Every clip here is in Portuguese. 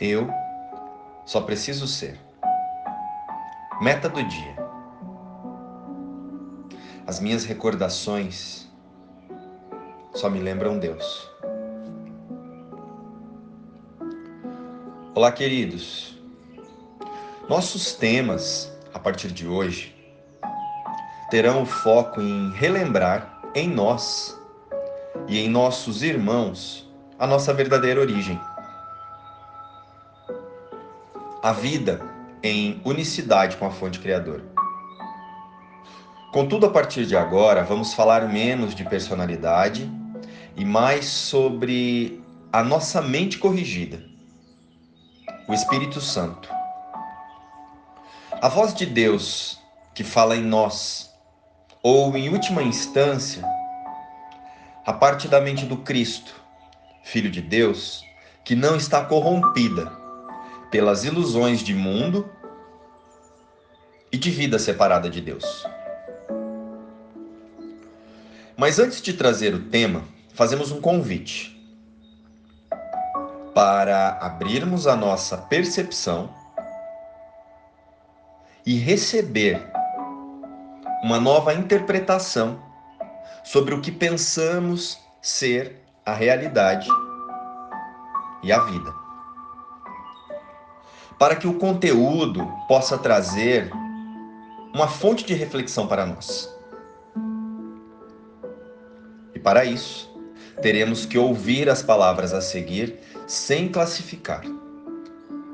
Eu só preciso ser. Meta do dia. As minhas recordações só me lembram Deus. Olá, queridos. Nossos temas, a partir de hoje, terão o foco em relembrar em nós e em nossos irmãos a nossa verdadeira origem. A vida em unicidade com a fonte criadora. Contudo, a partir de agora, vamos falar menos de personalidade e mais sobre a nossa mente corrigida, o Espírito Santo. A voz de Deus que fala em nós, ou em última instância, a parte da mente do Cristo, Filho de Deus, que não está corrompida pelas ilusões de mundo e de vida separada de Deus. Mas antes de trazer o tema, fazemos um convite para abrirmos a nossa percepção e receber uma nova interpretação sobre o que pensamos ser a realidade e a vida. Para que o conteúdo possa trazer uma fonte de reflexão para nós. E para isso, teremos que ouvir as palavras a seguir sem classificar,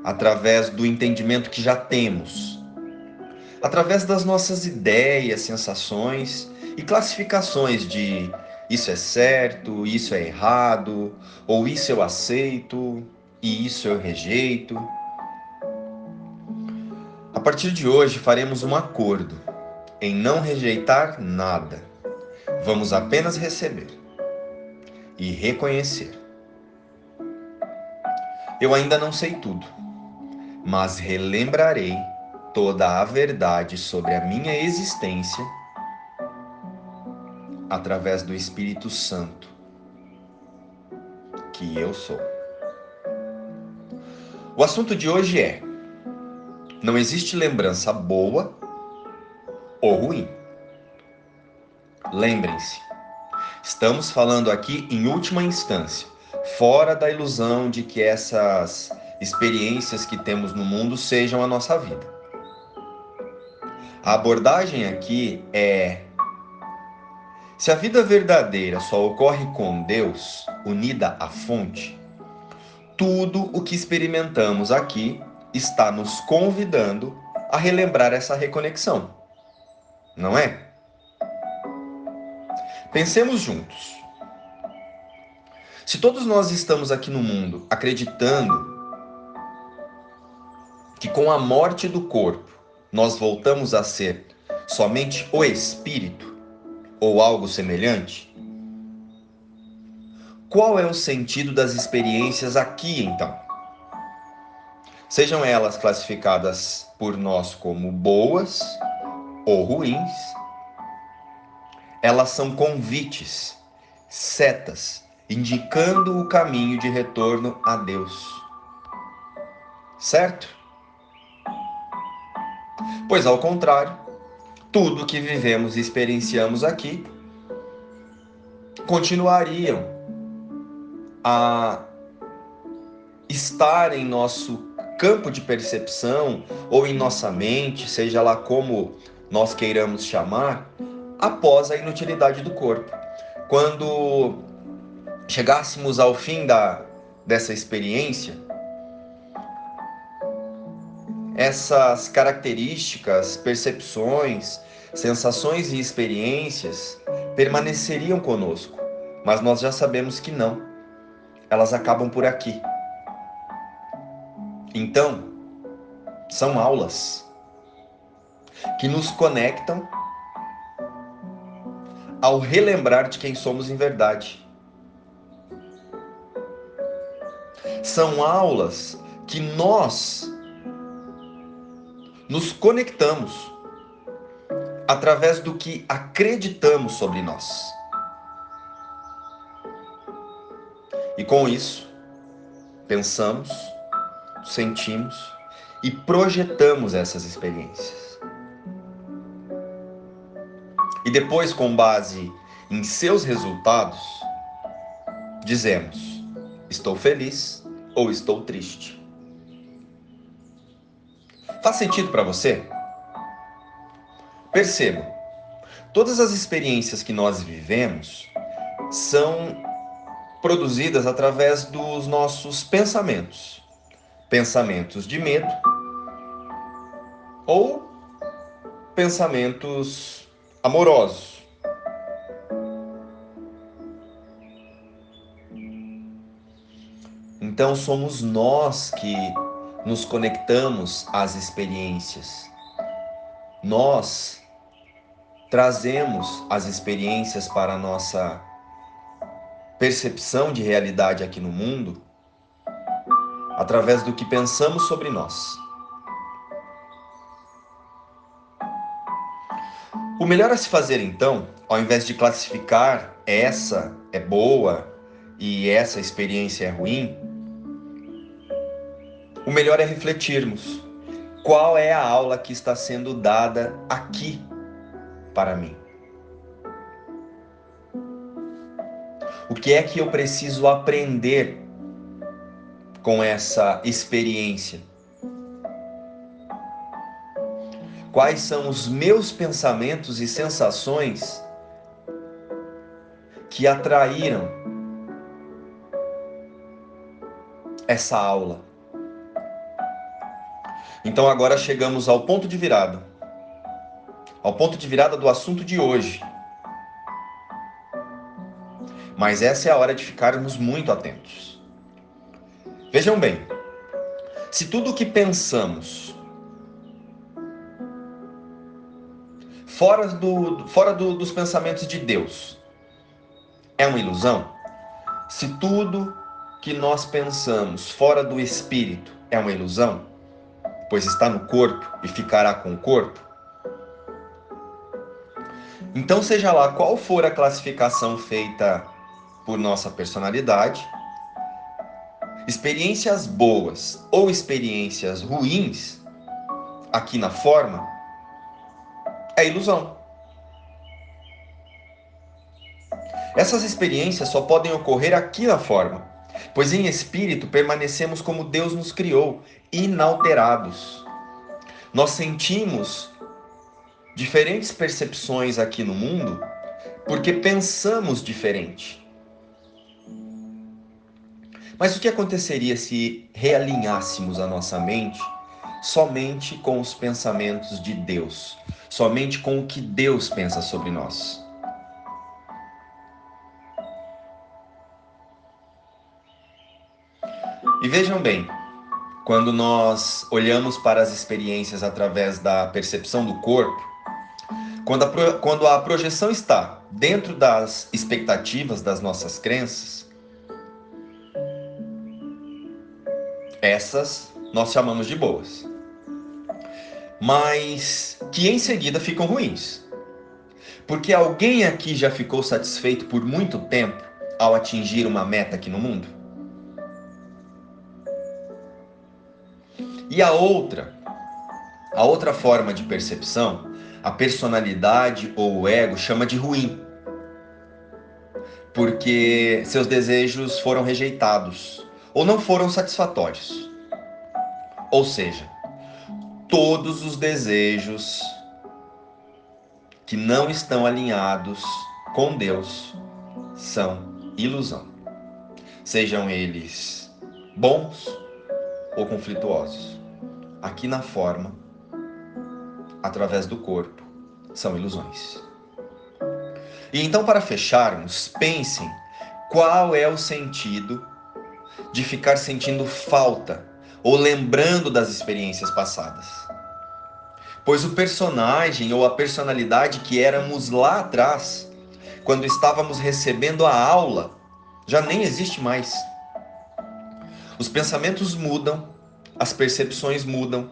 através do entendimento que já temos, através das nossas ideias, sensações e classificações de isso é certo, isso é errado, ou isso eu aceito e isso eu rejeito. A partir de hoje faremos um acordo em não rejeitar nada. Vamos apenas receber e reconhecer. Eu ainda não sei tudo, mas relembrarei toda a verdade sobre a minha existência através do Espírito Santo, que eu sou. O assunto de hoje é: não existe lembrança boa ou ruim. Lembrem-se, estamos falando aqui em última instância, fora da ilusão de que essas experiências que temos no mundo sejam a nossa vida. A abordagem aqui é se a vida verdadeira só ocorre com Deus, unida à fonte, tudo o que experimentamos aqui está nos convidando a relembrar essa reconexão. Não é? Pensemos juntos. Se todos nós estamos aqui no mundo acreditando que com a morte do corpo nós voltamos a ser somente o espírito, ou algo semelhante? Qual é o sentido das experiências aqui então? Sejam elas classificadas por nós como boas ou ruins, elas são convites, setas, indicando o caminho de retorno a Deus. Certo? Pois ao contrário, tudo que vivemos e experienciamos aqui continuariam a estar em nosso campo de percepção ou em nossa mente, seja lá como nós queiramos chamar, após a inutilidade do corpo. Quando chegássemos ao fim da, dessa experiência, essas características, percepções, sensações e experiências permaneceriam conosco, mas nós já sabemos que não. Elas acabam por aqui. Então, são aulas que nos conectam ao relembrar de quem somos em verdade. São aulas que nós nos conectamos através do que acreditamos sobre nós. E com isso, pensamos, sentimos e projetamos essas experiências. E depois, com base em seus resultados, dizemos: estou feliz ou estou triste. Faz sentido para você? Perceba, todas as experiências que nós vivemos são produzidas através dos nossos pensamentos. Pensamentos de medo ou pensamentos amorosos. Então somos nós que nos conectamos às experiências. Nós trazemos as experiências para a nossa percepção de realidade aqui no mundo através do que pensamos sobre nós. O melhor a se fazer então, ao invés de classificar essa é boa e essa experiência é ruim, o melhor é refletirmos qual é a aula que está sendo dada aqui para mim. O que é que eu preciso aprender com essa experiência? Quais são os meus pensamentos e sensações que atraíram essa aula? Então agora chegamos ao ponto de virada. Ao ponto de virada do assunto de hoje mas essa é a hora de ficarmos muito atentos. Vejam bem, se tudo o que pensamos fora, do, fora do, dos pensamentos de Deus é uma ilusão, se tudo que nós pensamos fora do Espírito é uma ilusão, pois está no corpo e ficará com o corpo, então, seja lá qual for a classificação feita por nossa personalidade. Experiências boas ou experiências ruins, aqui na forma, é ilusão. Essas experiências só podem ocorrer aqui na forma, pois em espírito permanecemos como Deus nos criou, inalterados. Nós sentimos diferentes percepções aqui no mundo porque pensamos diferente. Mas o que aconteceria se realinhássemos a nossa mente somente com os pensamentos de Deus, somente com o que Deus pensa sobre nós? E vejam bem, quando nós olhamos para as experiências através da percepção do corpo, quando a, quando a projeção está dentro das expectativas das nossas crenças, Essas nós chamamos de boas. Mas que em seguida ficam ruins. Porque alguém aqui já ficou satisfeito por muito tempo ao atingir uma meta aqui no mundo? E a outra, a outra forma de percepção, a personalidade ou o ego chama de ruim. Porque seus desejos foram rejeitados ou não foram satisfatórios. Ou seja, todos os desejos que não estão alinhados com Deus são ilusão. Sejam eles bons ou conflituosos. Aqui na forma, através do corpo, são ilusões. E então, para fecharmos, pensem qual é o sentido de ficar sentindo falta ou lembrando das experiências passadas. Pois o personagem ou a personalidade que éramos lá atrás, quando estávamos recebendo a aula, já nem existe mais. Os pensamentos mudam, as percepções mudam,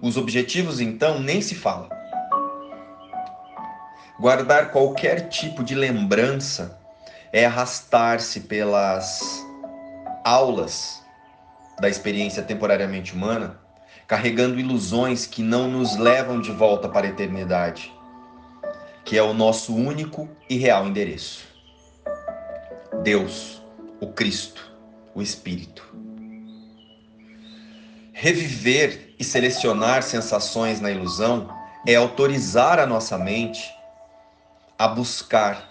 os objetivos então nem se fala. Guardar qualquer tipo de lembrança é arrastar-se pelas aulas da experiência temporariamente humana, carregando ilusões que não nos levam de volta para a eternidade, que é o nosso único e real endereço. Deus, o Cristo, o Espírito. Reviver e selecionar sensações na ilusão é autorizar a nossa mente a buscar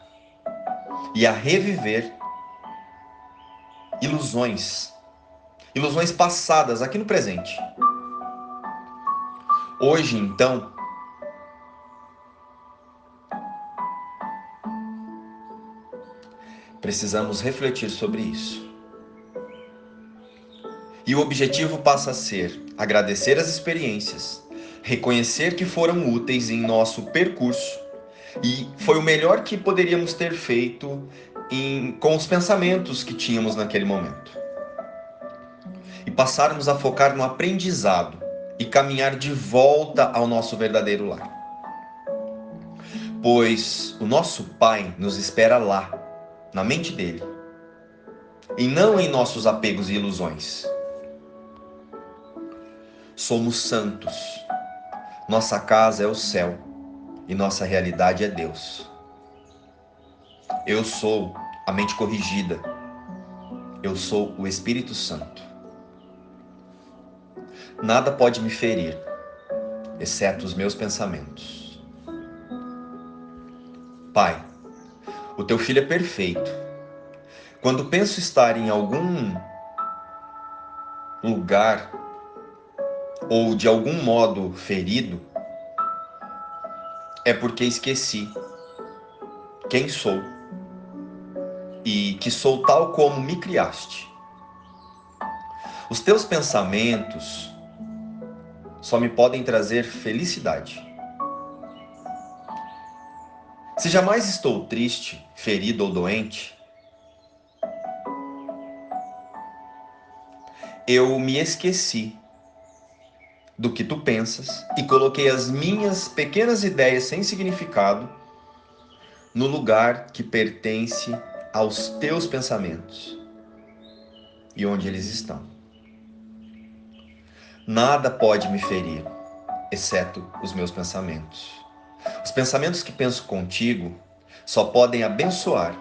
e a reviver ilusões, ilusões passadas aqui no presente. Hoje, então, precisamos refletir sobre isso. E o objetivo passa a ser agradecer as experiências, reconhecer que foram úteis em nosso percurso e foi o melhor que poderíamos ter feito em, com os pensamentos que tínhamos naquele momento. E passarmos a focar no aprendizado e caminhar de volta ao nosso verdadeiro lar. Pois o nosso Pai nos espera lá, na mente dele, e não em nossos apegos e ilusões. Somos santos. Nossa casa é o céu e nossa realidade é Deus. Eu sou a mente corrigida. Eu sou o Espírito Santo. Nada pode me ferir, exceto os meus pensamentos. Pai, o teu filho é perfeito. Quando penso estar em algum lugar ou de algum modo ferido, é porque esqueci quem sou e que sou tal como me criaste. Os teus pensamentos só me podem trazer felicidade. Se jamais estou triste, ferido ou doente, eu me esqueci do que tu pensas e coloquei as minhas pequenas ideias sem significado no lugar que pertence aos teus pensamentos e onde eles estão. Nada pode me ferir, exceto os meus pensamentos. Os pensamentos que penso contigo só podem abençoar.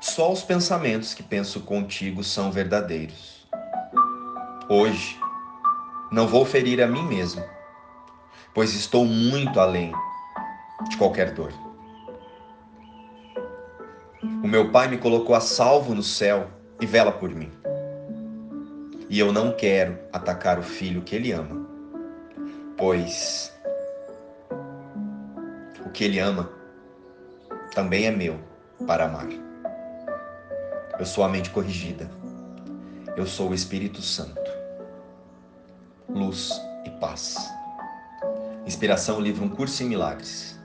Só os pensamentos que penso contigo são verdadeiros. Hoje, não vou ferir a mim mesmo, pois estou muito além de qualquer dor. O meu Pai me colocou a salvo no céu e vela por mim. E eu não quero atacar o filho que ele ama, pois o que ele ama também é meu para amar. Eu sou a mente corrigida. Eu sou o Espírito Santo. Luz e paz. Inspiração livro Um Curso em Milagres.